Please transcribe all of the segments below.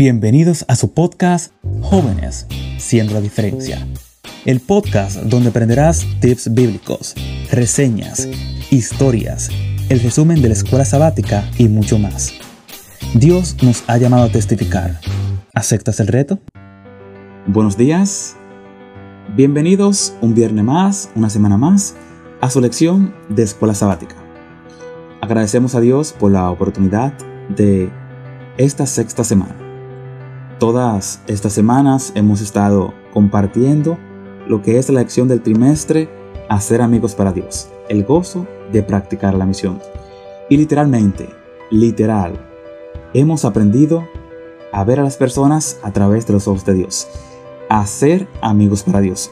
Bienvenidos a su podcast Jóvenes, siendo la diferencia. El podcast donde aprenderás tips bíblicos, reseñas, historias, el resumen de la escuela sabática y mucho más. Dios nos ha llamado a testificar. ¿Aceptas el reto? Buenos días. Bienvenidos un viernes más, una semana más, a su lección de escuela sabática. Agradecemos a Dios por la oportunidad de esta sexta semana Todas estas semanas hemos estado compartiendo lo que es la lección del trimestre Hacer amigos para Dios, el gozo de practicar la misión. Y literalmente, literal, hemos aprendido a ver a las personas a través de los ojos de Dios, a ser amigos para Dios.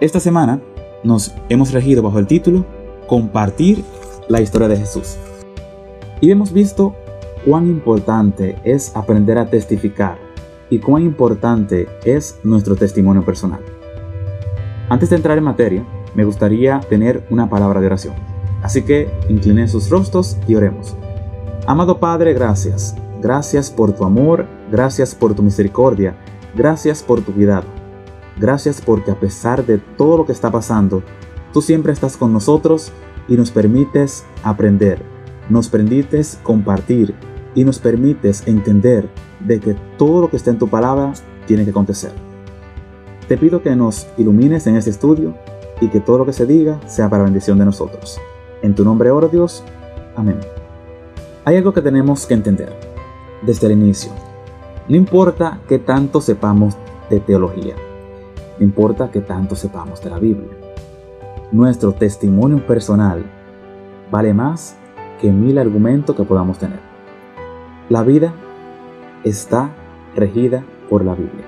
Esta semana nos hemos regido bajo el título Compartir la historia de Jesús. Y hemos visto cuán importante es aprender a testificar y cuán importante es nuestro testimonio personal. Antes de entrar en materia, me gustaría tener una palabra de oración. Así que inclinen sus rostros y oremos. Amado Padre, gracias. Gracias por tu amor, gracias por tu misericordia, gracias por tu cuidado. Gracias porque a pesar de todo lo que está pasando, tú siempre estás con nosotros y nos permites aprender, nos permites compartir y nos permites entender de que todo lo que está en tu palabra tiene que acontecer. Te pido que nos ilumines en este estudio y que todo lo que se diga sea para bendición de nosotros. En tu nombre oro Dios. Amén. Hay algo que tenemos que entender desde el inicio. No importa que tanto sepamos de teología, no importa que tanto sepamos de la Biblia. Nuestro testimonio personal vale más que mil argumentos que podamos tener. La vida está regida por la Biblia.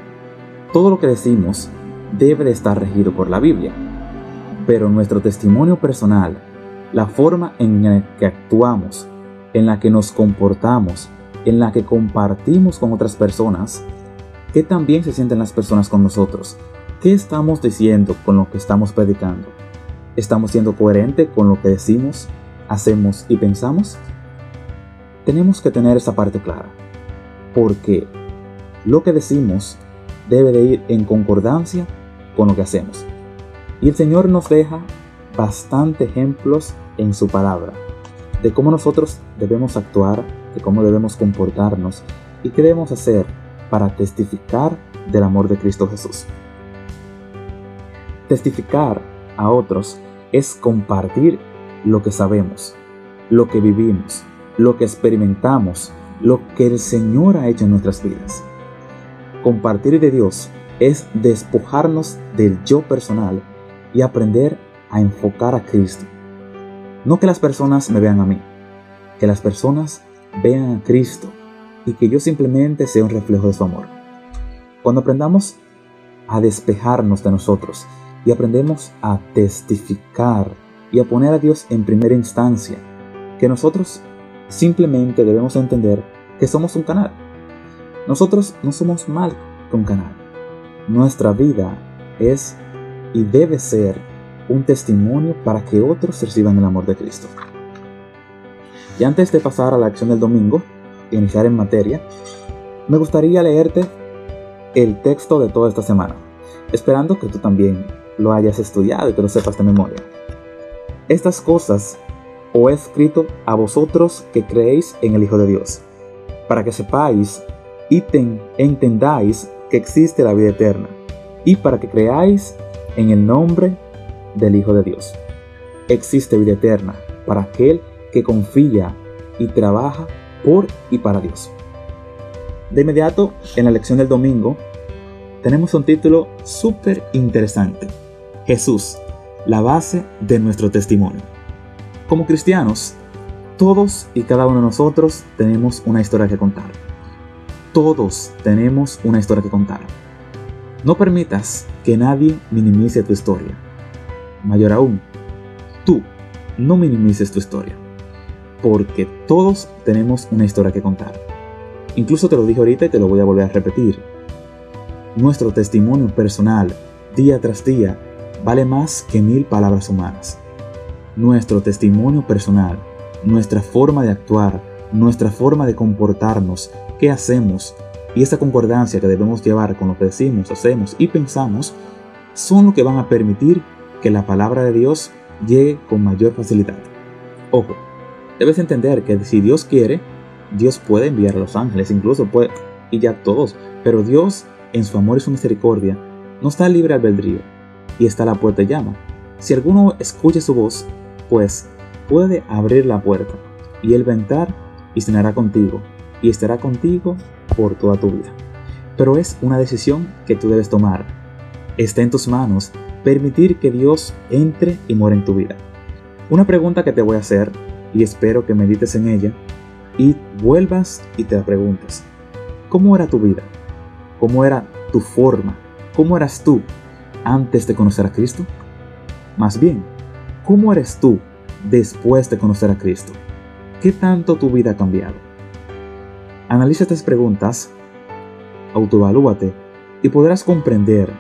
Todo lo que decimos debe de estar regido por la Biblia, pero nuestro testimonio personal, la forma en la que actuamos, en la que nos comportamos, en la que compartimos con otras personas, ¿qué también se sienten las personas con nosotros? ¿Qué estamos diciendo con lo que estamos predicando? ¿Estamos siendo coherentes con lo que decimos, hacemos y pensamos? Tenemos que tener esa parte clara porque lo que decimos debe de ir en concordancia con lo que hacemos. Y el Señor nos deja bastante ejemplos en su palabra de cómo nosotros debemos actuar, de cómo debemos comportarnos y qué debemos hacer para testificar del amor de Cristo Jesús. Testificar a otros es compartir lo que sabemos, lo que vivimos, lo que experimentamos lo que el Señor ha hecho en nuestras vidas. Compartir de Dios es despojarnos del yo personal y aprender a enfocar a Cristo. No que las personas me vean a mí, que las personas vean a Cristo y que yo simplemente sea un reflejo de su amor. Cuando aprendamos a despejarnos de nosotros y aprendemos a testificar y a poner a Dios en primera instancia, que nosotros simplemente debemos entender que somos un canal. Nosotros no somos mal un canal. Nuestra vida es y debe ser un testimonio para que otros reciban el amor de Cristo. Y antes de pasar a la acción del domingo e iniciar en materia, me gustaría leerte el texto de toda esta semana, esperando que tú también lo hayas estudiado y te lo sepas de memoria. Estas cosas os he escrito a vosotros que creéis en el Hijo de Dios para que sepáis y entendáis que existe la vida eterna, y para que creáis en el nombre del Hijo de Dios. Existe vida eterna para aquel que confía y trabaja por y para Dios. De inmediato, en la lección del domingo, tenemos un título súper interesante. Jesús, la base de nuestro testimonio. Como cristianos, todos y cada uno de nosotros tenemos una historia que contar. Todos tenemos una historia que contar. No permitas que nadie minimice tu historia. Mayor aún, tú no minimices tu historia. Porque todos tenemos una historia que contar. Incluso te lo dije ahorita y te lo voy a volver a repetir. Nuestro testimonio personal, día tras día, vale más que mil palabras humanas. Nuestro testimonio personal nuestra forma de actuar, nuestra forma de comportarnos, qué hacemos, y esa concordancia que debemos llevar con lo que decimos, hacemos y pensamos son lo que van a permitir que la palabra de Dios llegue con mayor facilidad. Ojo, debes entender que si Dios quiere, Dios puede enviar a los ángeles, incluso puede, y ya todos, pero Dios, en su amor y su misericordia, no está libre albedrío y está a la puerta y llama. Si alguno escucha su voz, pues puede abrir la puerta y él va a entrar y cenará contigo y estará contigo por toda tu vida. Pero es una decisión que tú debes tomar. Está en tus manos permitir que Dios entre y muera en tu vida. Una pregunta que te voy a hacer y espero que medites en ella y vuelvas y te la preguntes. ¿Cómo era tu vida? ¿Cómo era tu forma? ¿Cómo eras tú antes de conocer a Cristo? Más bien, ¿cómo eres tú después de conocer a Cristo? ¿Qué tanto tu vida ha cambiado? Analiza estas preguntas, autoevalúate y podrás comprender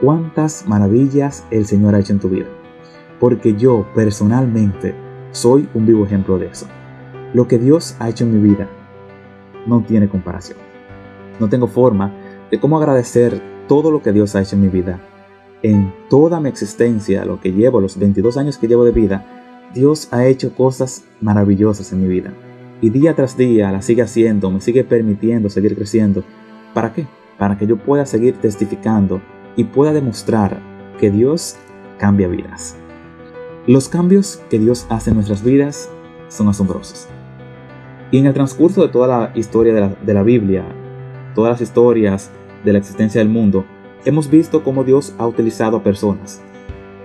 cuántas maravillas el Señor ha hecho en tu vida. Porque yo personalmente soy un vivo ejemplo de eso. Lo que Dios ha hecho en mi vida no tiene comparación. No tengo forma de cómo agradecer todo lo que Dios ha hecho en mi vida. En toda mi existencia, lo que llevo, los 22 años que llevo de vida, Dios ha hecho cosas maravillosas en mi vida. Y día tras día la sigue haciendo, me sigue permitiendo seguir creciendo. ¿Para qué? Para que yo pueda seguir testificando y pueda demostrar que Dios cambia vidas. Los cambios que Dios hace en nuestras vidas son asombrosos. Y en el transcurso de toda la historia de la, Biblia, todas las historias de la existencia del mundo, hemos visto cómo Dios ha utilizado a personas.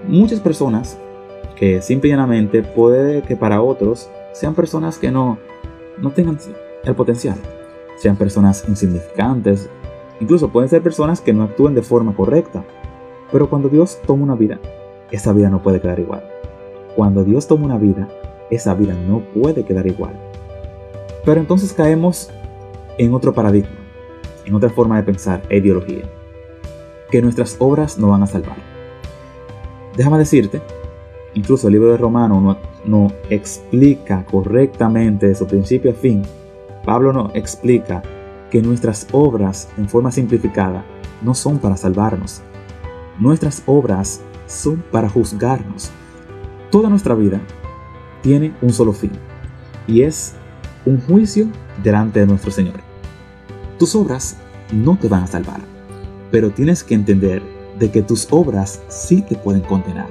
Muchas personas que simple y llanamente puede que para otros sean personas que no, no tengan el potencial, sean personas insignificantes, incluso pueden ser personas que no actúen de forma correcta. Pero cuando Dios toma una vida, esa vida no puede quedar igual. Cuando Dios toma una vida, esa vida no puede quedar igual. Pero entonces caemos en otro paradigma, en otra forma de pensar e ideología, que nuestras obras no van a salvar. Déjame decirte, incluso el libro de Romano no, explica correctamente de su principio a fin, Pablo no explica que nuestras obras, en forma simplificada, no son para salvarnos. Nuestras obras son para juzgarnos. Toda nuestra vida tiene un solo fin, y es un juicio delante de nuestro Señor. Tus obras no te van a salvar, pero tienes que entender de que tus obras sí te pueden condenar.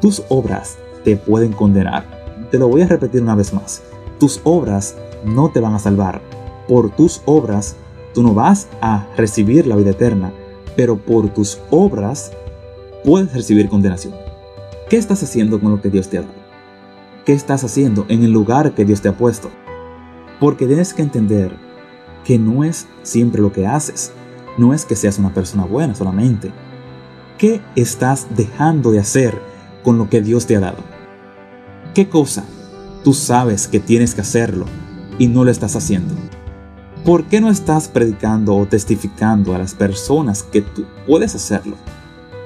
Tus obras te pueden condenar. Te lo voy a repetir una vez más. Tus obras no te van a salvar. Por tus obras tú no vas a recibir la vida eterna, pero por tus obras puedes recibir condenación. ¿Qué estás haciendo con lo que Dios te ha dado? ¿Qué estás haciendo en el lugar que Dios te ha puesto? Porque tienes que entender que no es siempre lo que haces, no es que seas una persona buena solamente. ¿Qué estás dejando de hacer con lo que Dios te ha dado? ¿Qué cosa tú sabes que tienes que hacerlo y no lo estás haciendo? ¿Por qué no estás predicando o testificando a las personas que tú puedes hacerlo?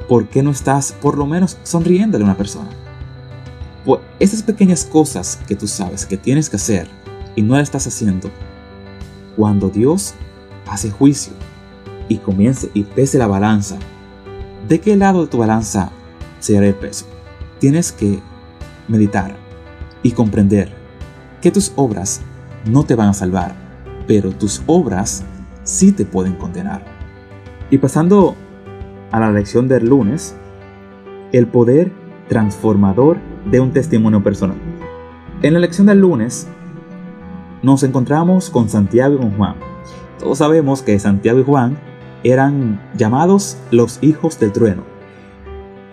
¿Por qué no estás por lo menos sonriéndole a una persona? Pues esas pequeñas cosas que tú sabes que tienes que hacer y no las estás haciendo, cuando Dios hace juicio y comience y pese la balanza, ¿de qué lado de tu balanza se hará el peso? Tienes que meditar y comprender que tus obras no te van a salvar, pero tus obras sí te pueden condenar. Y pasando a la lección del lunes, el poder transformador de un testimonio personal. En la lección del lunes nos encontramos con Santiago y con Juan. Todos sabemos que Santiago y Juan eran llamados los hijos del trueno.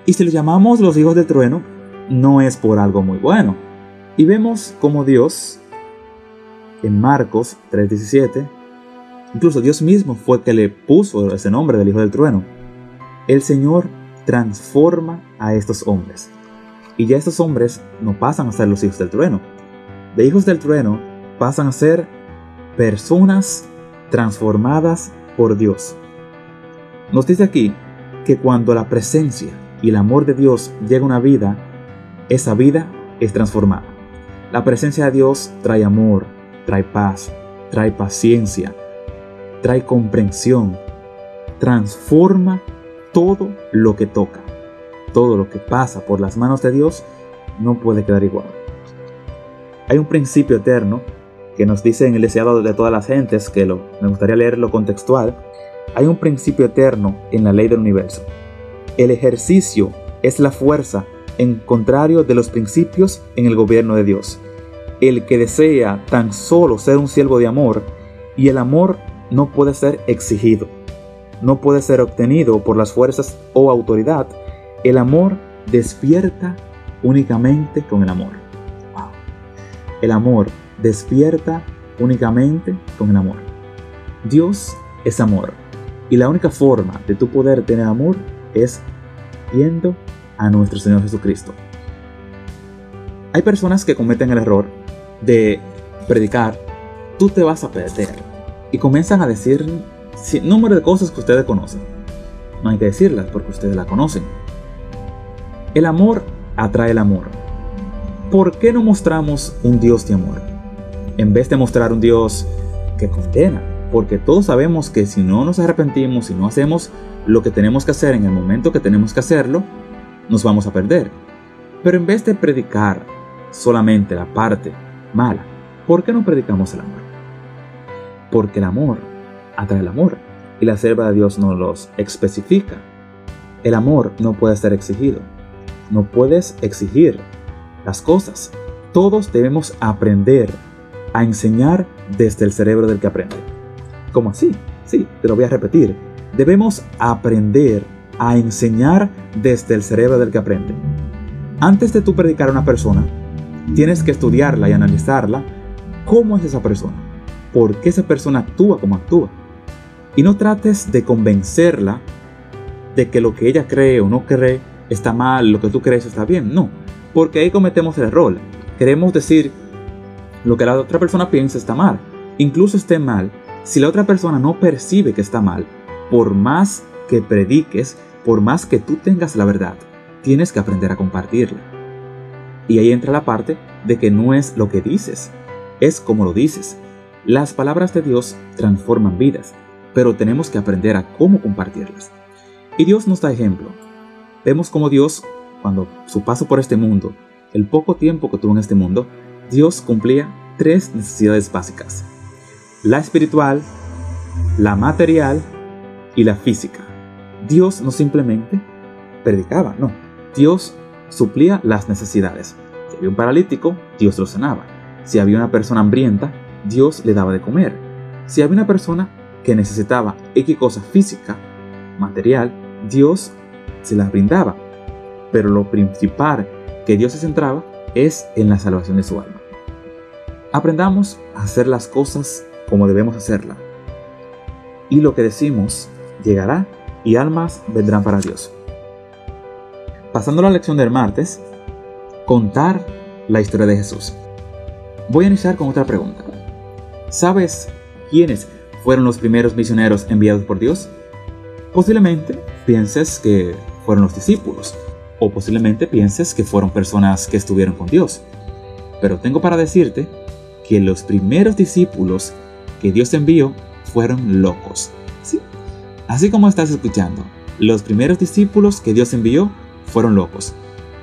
Y si los llamamos los hijos del trueno, no es por algo muy bueno. Y vemos como Dios, en Marcos 3:17, incluso Dios mismo fue que le puso ese nombre del hijo del trueno. El Señor transforma a estos hombres. Y ya estos hombres no pasan a ser los hijos del trueno. De hijos del trueno pasan a ser personas transformadas por Dios. Nos dice aquí que cuando la presencia y el amor de Dios llega a una vida, esa vida es transformada. La presencia de Dios trae amor, trae paz, trae paciencia, trae comprensión, transforma todo lo que toca. Todo lo que pasa por las manos de Dios no puede quedar igual. Hay un principio eterno que nos dice en el deseado de todas las gentes, que lo, me gustaría leer lo contextual, hay un principio eterno en la ley del universo. El ejercicio es la fuerza en contrario de los principios en el gobierno de Dios. El que desea tan solo ser un siervo de amor, y el amor no puede ser exigido, no puede ser obtenido por las fuerzas o autoridad, el amor despierta únicamente con el amor. El amor despierta únicamente con el amor. Dios es amor. Y la única forma de tu poder tener amor es yendo a nuestro Señor Jesucristo. Hay personas que cometen el error de predicar, tú te vas a perder. Y comienzan a decir número de cosas que ustedes conocen. No hay que decirlas porque ustedes la conocen. El amor atrae el amor. ¿Por qué no mostramos un Dios de amor? En vez de mostrar un Dios que condena. Porque todos sabemos que si no nos arrepentimos, si no hacemos lo que tenemos que hacer en el momento que tenemos que hacerlo, nos vamos a perder. Pero en vez de predicar solamente la parte mala, ¿por qué no predicamos el amor? Porque el amor atrae el amor y la selva de Dios nos los especifica. El amor no puede ser exigido. No puedes exigir las cosas. Todos debemos aprender a enseñar desde el cerebro del que aprende. ¿Cómo así? Sí, te lo voy a repetir. Debemos aprender a enseñar desde el cerebro del que aprende. Antes de tú predicar a una persona, tienes que estudiarla y analizarla. ¿Cómo es esa persona? ¿Por qué esa persona actúa como actúa? Y no trates de convencerla de que lo que ella cree o no cree está mal, lo que tú crees está bien. No, porque ahí cometemos el error. Queremos decir lo que la otra persona piensa está mal. Incluso esté mal, si la otra persona no percibe que está mal, por más que prediques, por más que tú tengas la verdad, tienes que aprender a compartirla. Y ahí entra la parte de que no es lo que dices, es como lo dices. Las palabras de Dios transforman vidas, pero tenemos que aprender a cómo compartirlas. Y Dios nos da ejemplo. Vemos como Dios, cuando su paso por este mundo, el poco tiempo que tuvo en este mundo, Dios cumplía tres necesidades básicas. La espiritual, la material y la física. Dios no simplemente predicaba, no. Dios suplía las necesidades. Si había un paralítico, Dios lo sanaba. Si había una persona hambrienta, Dios le daba de comer. Si había una persona que necesitaba X cosa física, material, Dios se la brindaba. Pero lo principal que Dios se centraba es en la salvación de su alma. Aprendamos a hacer las cosas como debemos hacerlas. Y lo que decimos llegará y almas vendrán para Dios. Pasando a la lección del martes, contar la historia de Jesús. Voy a iniciar con otra pregunta. ¿Sabes quiénes fueron los primeros misioneros enviados por Dios? Posiblemente pienses que fueron los discípulos, o posiblemente pienses que fueron personas que estuvieron con Dios. Pero tengo para decirte que los primeros discípulos que Dios envió fueron locos. ¿Sí? Así como estás escuchando, los primeros discípulos que Dios envió fueron locos.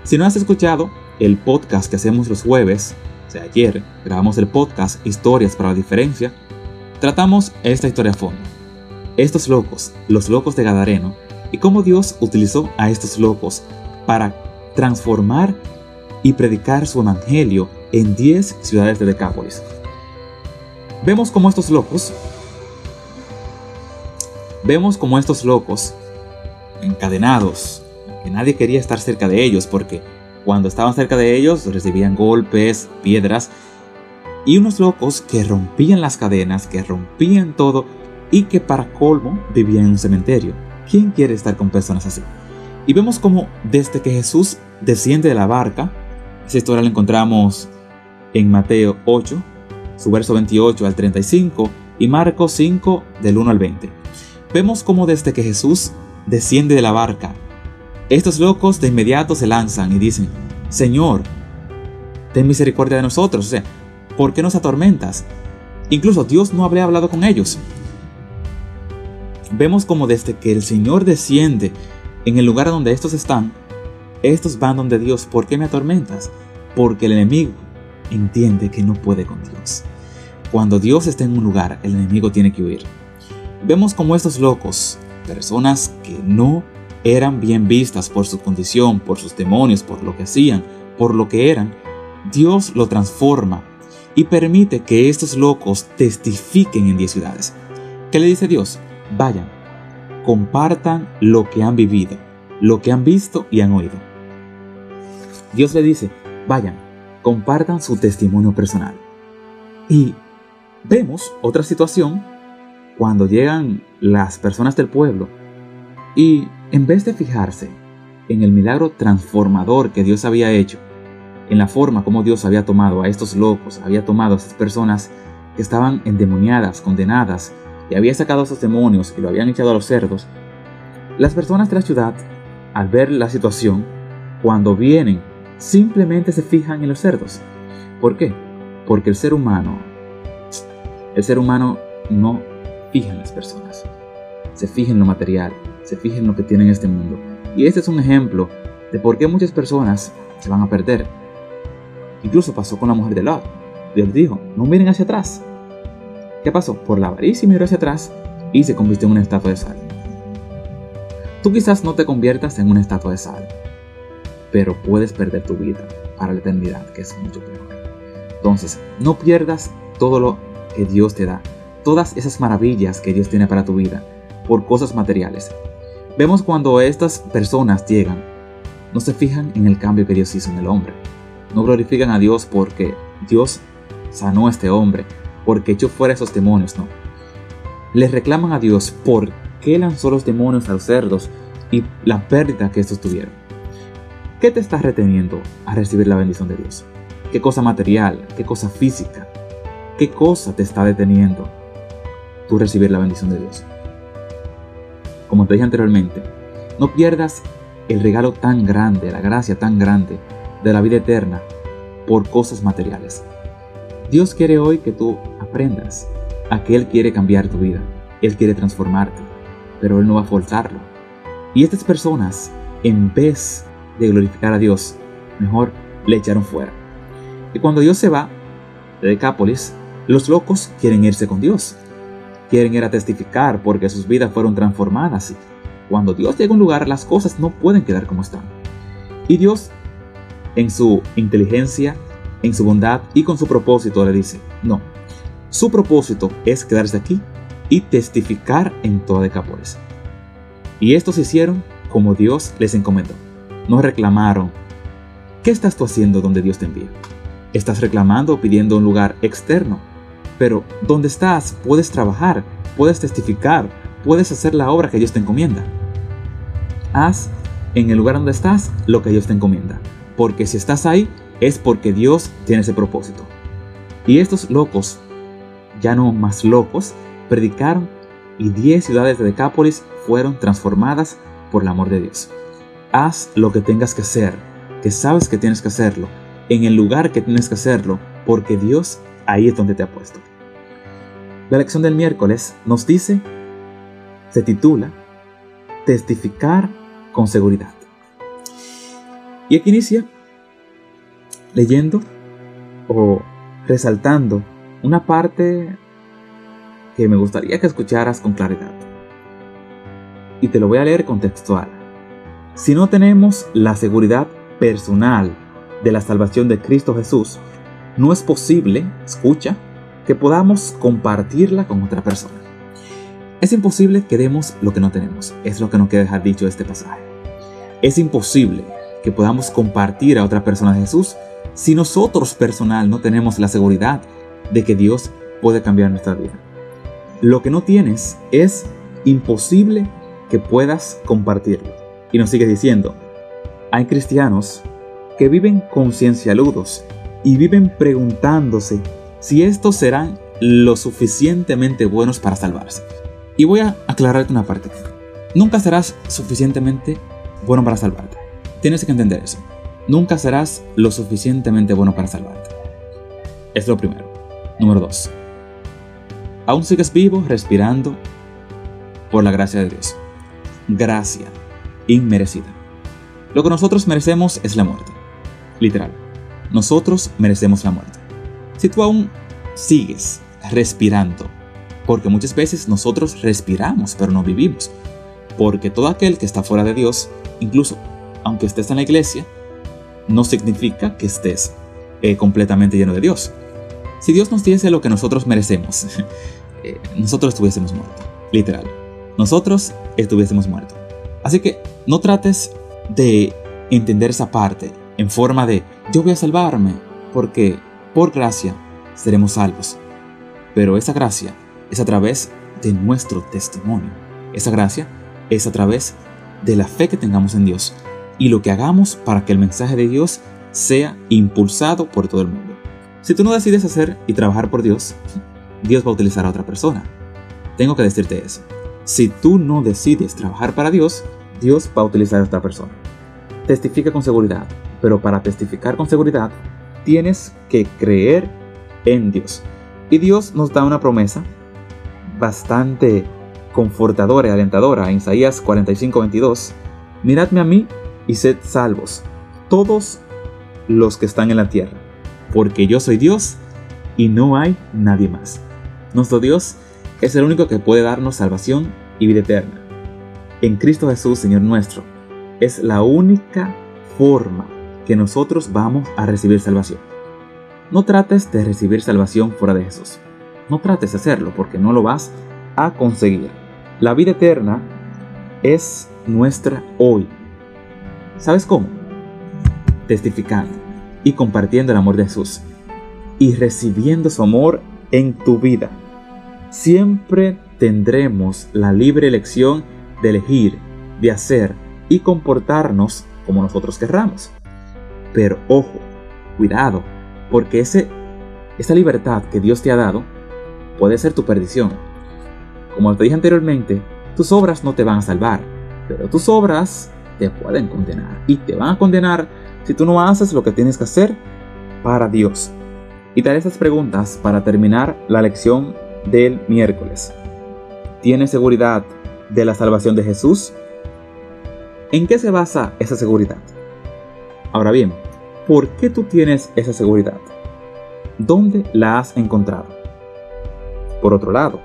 Si no has escuchado el podcast que hacemos los jueves, o sea, ayer grabamos el podcast Historias para la Diferencia, tratamos esta historia a fondo. Estos locos, los locos de Gadareno, y cómo Dios utilizó a estos locos para transformar y predicar su evangelio en 10 ciudades de Decápolis. Vemos cómo estos locos Vemos como estos locos, encadenados, que nadie quería estar cerca de ellos porque cuando estaban cerca de ellos recibían golpes, piedras, y unos locos que rompían las cadenas, que rompían todo y que para colmo vivían en un cementerio. ¿Quién quiere estar con personas así? Y vemos como desde que Jesús desciende de la barca, esa historia la encontramos en Mateo 8, su verso 28 al 35, y Marcos 5 del 1 al 20 vemos cómo desde que Jesús desciende de la barca, estos locos de inmediato se lanzan y dicen, Señor, ten misericordia de nosotros, o sea, ¿por qué nos atormentas? Incluso Dios no habría hablado con ellos. vemos como desde que el Señor desciende en el lugar donde estos están, estos van donde Dios. ¿Por qué me atormentas? Porque el enemigo entiende que no puede con Dios. Cuando Dios está en un lugar, el enemigo tiene que huir. Vemos como estos locos, personas que no eran bien vistas por su condición, por sus demonios, por lo que hacían, por lo que eran, Dios lo transforma y permite que estos locos testifiquen en 10 ciudades. ¿Qué le dice Dios? Vayan, compartan lo que han vivido, lo que han visto y han oído. Dios le dice, vayan, compartan su testimonio personal. Y vemos otra situación cuando llegan las personas del pueblo y en vez de fijarse en el milagro transformador que Dios había hecho, en la forma como Dios había tomado a estos locos, había tomado a estas personas que estaban endemoniadas, condenadas, y había sacado a esos demonios y lo habían echado a los cerdos, las personas de la ciudad, al ver la situación, cuando vienen, simplemente se fijan en los cerdos. ¿Por qué? Porque el ser humano, el ser humano no fija en las personas, se fija en lo material, se fija en lo que tiene en este mundo. Y este es un ejemplo de por qué muchas personas se van a perder. Incluso pasó con la mujer de Lot. Dios dijo, no miren hacia atrás. ¿Qué pasó? Por la avaricia miró hacia atrás y se convirtió en una estatua de sal. Tú quizás no te conviertas en una estatua de sal, pero puedes perder tu vida para la eternidad, que es mucho peor. Entonces, no pierdas todo lo que Dios te da, todas esas maravillas que Dios tiene para tu vida, por cosas materiales. Vemos cuando estas personas llegan, no se fijan en el cambio que Dios hizo en el hombre. No glorifican a Dios porque Dios sanó a este hombre, porque echó fuera esos demonios, no. Les reclaman a Dios por qué lanzó los demonios a los cerdos y la pérdida que estos tuvieron. ¿Qué te está reteniendo a recibir la bendición de Dios? ¿Qué cosa material? ¿Qué cosa física? ¿Qué cosa te está deteniendo tú recibir la bendición de Dios? Como te dije anteriormente, no pierdas el regalo tan grande, la gracia tan grande de la vida eterna por cosas materiales. Dios quiere hoy que tú aprendas a que Él quiere cambiar tu vida, Él quiere transformarte, pero Él no va a forzarlo. Y estas personas, en vez de glorificar a Dios, mejor le echaron fuera. Y cuando Dios se va de Decápolis, los locos quieren irse con Dios. Quieren ir a testificar porque sus vidas fueron transformadas. Cuando Dios llega a un lugar, las cosas no pueden quedar como están. Y Dios, en su inteligencia, en su bondad y con su propósito, le dice, no, su propósito es quedarse aquí y testificar en toda Decápolis. Y estos hicieron como Dios les encomendó. No reclamaron, ¿qué estás tú haciendo donde Dios te envía? Estás reclamando o pidiendo un lugar externo. Pero donde estás puedes trabajar, puedes testificar, puedes hacer la obra que Dios te encomienda. Haz en el lugar donde estás lo que Dios te encomienda. Porque si estás ahí, es porque Dios tiene ese propósito. Y estos locos, ya no más locos, predicaron y 10 ciudades de Decápolis fueron transformadas por el amor de Dios. Haz lo que tengas que hacer, que sabes que tienes que hacerlo, en el lugar que tienes que hacerlo, porque Dios ahí es donde te ha puesto. La lección del miércoles nos dice, se titula, Testificar con seguridad. Y aquí inicia leyendo o resaltando una parte que me gustaría que escucharas con claridad. Y te lo voy a leer contextual. Si no tenemos la seguridad personal de la salvación de Cristo Jesús, no es posible, escucha, que podamos compartirla con otra persona. Es imposible que demos lo que no tenemos, es lo que nos quiere dejar dicho este pasaje. Es imposible que podamos compartir a otra persona Jesús si nosotros personal no tenemos la seguridad de que Dios puede cambiar nuestra vida. Lo que no tienes es imposible que puedas compartirlo. Y nos sigue diciendo, hay cristianos que viven conciencialudos y viven preguntándose si estos serán lo suficientemente buenos para salvarse. Y voy a aclararte una parte. Nunca serás suficientemente bueno para salvarte. Tienes que entender eso nunca serás lo suficientemente bueno para salvarte. Es lo primero. Número 2. Aún sigues vivo, respirando, por la gracia de Dios. Gracia inmerecida. Lo que nosotros merecemos es la muerte. Literal. Nosotros merecemos la muerte. Si tú aún sigues respirando, porque muchas veces nosotros respiramos pero no vivimos, porque todo aquel que está fuera de Dios, incluso aunque estés en la iglesia, no significa que estés eh, completamente lleno de Dios. Si Dios nos diese lo que nosotros merecemos, eh, nosotros estuviésemos muertos, literal. Nosotros estuviésemos muertos. Así que no trates de entender esa parte en forma de yo voy a salvarme porque por gracia seremos salvos. Pero esa gracia es a través de nuestro testimonio. Esa gracia es a través de la fe que tengamos en Dios y lo que hagamos para que el mensaje de Dios sea impulsado por todo el mundo. Si tú no decides hacer y trabajar por Dios, Dios va a utilizar a otra persona. Tengo que decirte eso. Si tú no decides trabajar para Dios, Dios va a utilizar a otra persona. Testifica con seguridad, pero para testificar con seguridad tienes que creer en Dios. Y Dios nos da una promesa bastante confortadora y alentadora en Isaías 45:22. Miradme a mí y sed salvos, todos los que están en la tierra, porque yo soy Dios y no hay nadie más. Nuestro Dios es el único que puede darnos salvación y vida eterna. En Cristo Jesús, Señor nuestro, es la única forma que nosotros vamos a recibir salvación. No trates de recibir salvación fuera de Jesús. No trates de hacerlo porque no lo vas a conseguir. La vida eterna es nuestra hoy. ¿Sabes cómo? Testificando y compartiendo el amor de Jesús y recibiendo su amor en tu vida. Siempre tendremos la libre elección de elegir, de hacer y comportarnos como nosotros querramos. Pero ojo, cuidado, porque ese, esa libertad que Dios te ha dado puede ser tu perdición. Como te dije anteriormente, tus obras no te van a salvar, pero tus obras te pueden condenar. Y te van a condenar si tú no haces lo que tienes que hacer para Dios. Y te haré estas preguntas para terminar la lección del miércoles. ¿Tienes seguridad de la salvación de Jesús? ¿En qué se basa esa seguridad? Ahora bien, ¿por qué tú tienes esa seguridad? ¿Dónde la has encontrado? Por otro lado,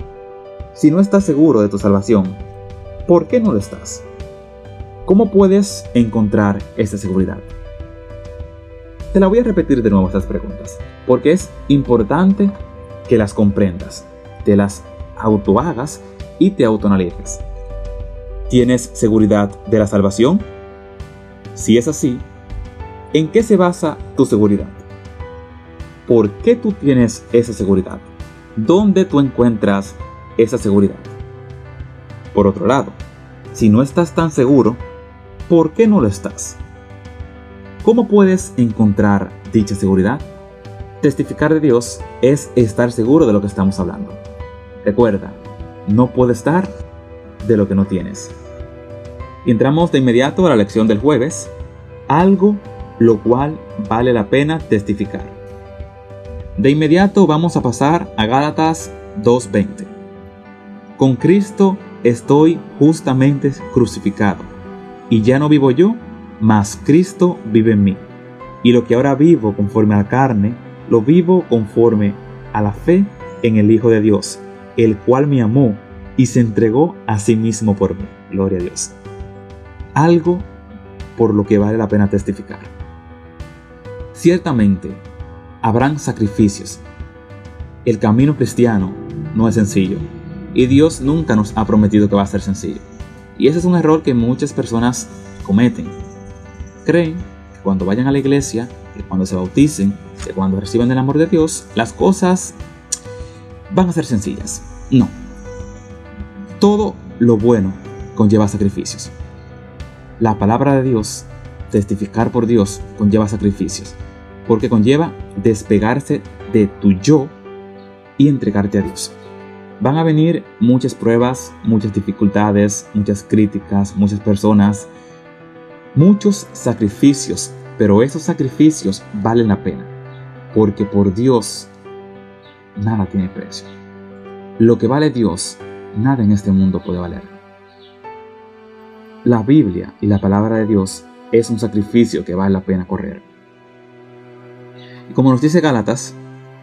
si no estás seguro de tu salvación, ¿por qué no lo estás? ¿Cómo puedes encontrar esa seguridad? Te la voy a repetir de nuevo estas preguntas, porque es importante que las comprendas, te las autohagas y te autoanalices. ¿Tienes seguridad de la salvación? Si es así, ¿en qué se basa tu seguridad? ¿Por qué tú tienes esa seguridad? ¿Dónde tú encuentras esa seguridad? Por otro lado, si no estás tan seguro, ¿por qué no lo estás? ¿Cómo puedes encontrar dicha seguridad? Testificar de Dios es estar seguro de lo que estamos hablando. Recuerda, no puedes dar de lo que no tienes. Y entramos de inmediato a la lección del jueves, algo lo cual vale la pena testificar. De inmediato vamos a pasar a Gálatas 2.20. Con Cristo estoy justamente crucificado, y ya no vivo yo, mas Cristo vive en mí. Y lo que ahora vivo conforme a la carne, lo vivo conforme a la fe en el Hijo de Dios, el cual me amó y se entregó a sí mismo por mí. Gloria a Dios. Algo por lo que vale la pena testificar. Ciertamente, habrán sacrificios. El camino cristiano no es sencillo y Dios nunca nos ha prometido que va a ser sencillo. Y ese es un error que muchas personas cometen. Creen que cuando vayan a la iglesia, que cuando se bauticen, que cuando reciban el amor de Dios, las cosas van a ser sencillas. No. Todo lo bueno conlleva sacrificios. La palabra de Dios, testificar por Dios, conlleva sacrificios, porque conlleva despegarse de tu yo y entregarte a Dios. Van a venir muchas pruebas, muchas dificultades, muchas críticas, muchas personas, muchos sacrificios, pero esos sacrificios valen la pena, porque por Dios nada tiene precio. Lo que vale Dios, nada en este mundo puede valer. La Biblia y la palabra de Dios es un sacrificio que vale la pena correr. Y como nos dice Gálatas,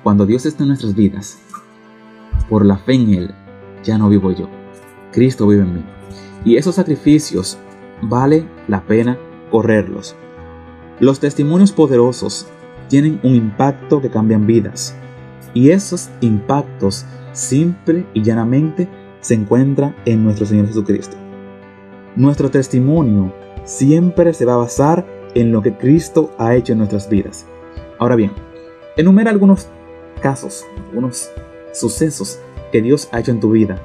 cuando Dios está en nuestras vidas, por la fe en Él, ya no vivo yo, Cristo vive en mí. Y esos sacrificios vale la pena correrlos. Los testimonios poderosos tienen un impacto que cambian vidas. Y esos impactos simple y llanamente se encuentran en nuestro Señor Jesucristo. Nuestro testimonio siempre se va a basar en lo que Cristo ha hecho en nuestras vidas. Ahora bien, enumera algunos casos, algunos sucesos que Dios ha hecho en tu vida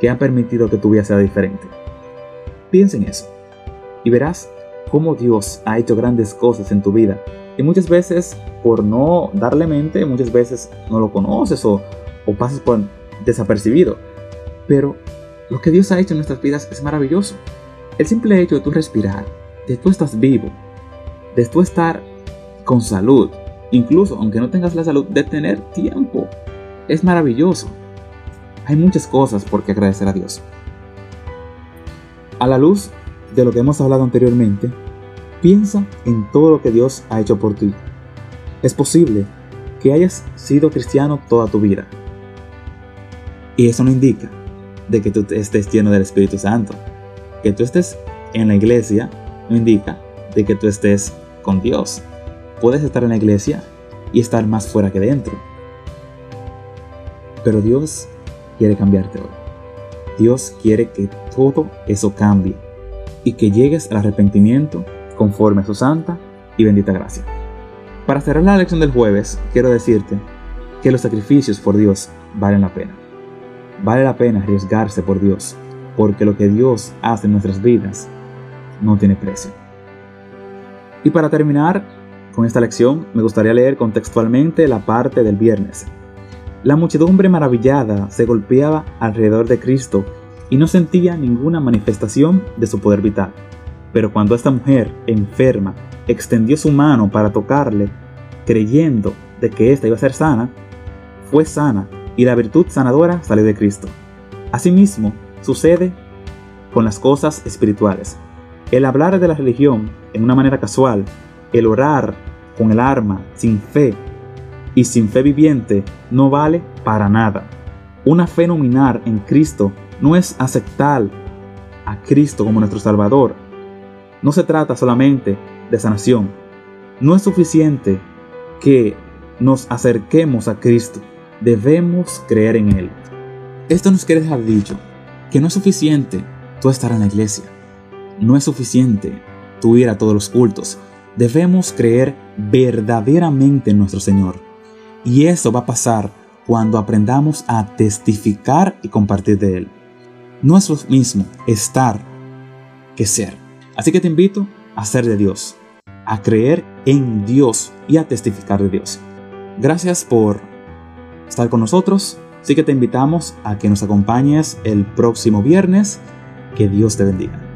que han permitido que tu vida sea diferente. Piensa en eso y verás cómo Dios ha hecho grandes cosas en tu vida. Y muchas veces, por no darle mente, muchas veces no lo conoces o, o pasas por desapercibido. Pero lo que Dios ha hecho en nuestras vidas es maravilloso. El simple hecho de tú respirar, de tú estás vivo, de tú estar con salud, incluso aunque no tengas la salud, de tener tiempo, es maravilloso. Hay muchas cosas por qué agradecer a Dios. A la luz de lo que hemos hablado anteriormente, piensa en todo lo que Dios ha hecho por ti. Es posible que hayas sido cristiano toda tu vida. Y eso no indica de que tú estés lleno del Espíritu Santo. Que tú estés en la iglesia no indica de que tú estés con Dios. Puedes estar en la iglesia y estar más fuera que dentro. Pero Dios quiere cambiarte hoy. Dios quiere que todo eso cambie y que llegues al arrepentimiento conforme a su santa y bendita gracia. Para cerrar la lección del jueves, quiero decirte que los sacrificios por Dios valen la pena. Vale la pena arriesgarse por Dios, porque lo que Dios hace en nuestras vidas no tiene precio. Y para terminar con esta lección, me gustaría leer contextualmente la parte del viernes. La muchedumbre maravillada se golpeaba alrededor de Cristo y no sentía ninguna manifestación de su poder vital. Pero cuando esta mujer enferma extendió su mano para tocarle, creyendo de que ésta iba a ser sana, fue sana y la virtud sanadora salió de Cristo. Asimismo, sucede con las cosas espirituales. El hablar de la religión en una manera casual, el orar con el arma, sin fe y sin fe viviente, no vale para nada. Una fe nominal en Cristo no es aceptar a Cristo como nuestro Salvador. No se trata solamente de sanación. No es suficiente que nos acerquemos a Cristo. Debemos creer en Él. Esto nos quiere dejar dicho que no es suficiente tú estar en la iglesia. No es suficiente tú ir a todos los cultos. Debemos creer verdaderamente en nuestro Señor. Y eso va a pasar cuando aprendamos a testificar y compartir de Él. No es lo mismo estar que ser. Así que te invito a ser de Dios, a creer en Dios y a testificar de Dios. Gracias por estar con nosotros. Así que te invitamos a que nos acompañes el próximo viernes. Que Dios te bendiga.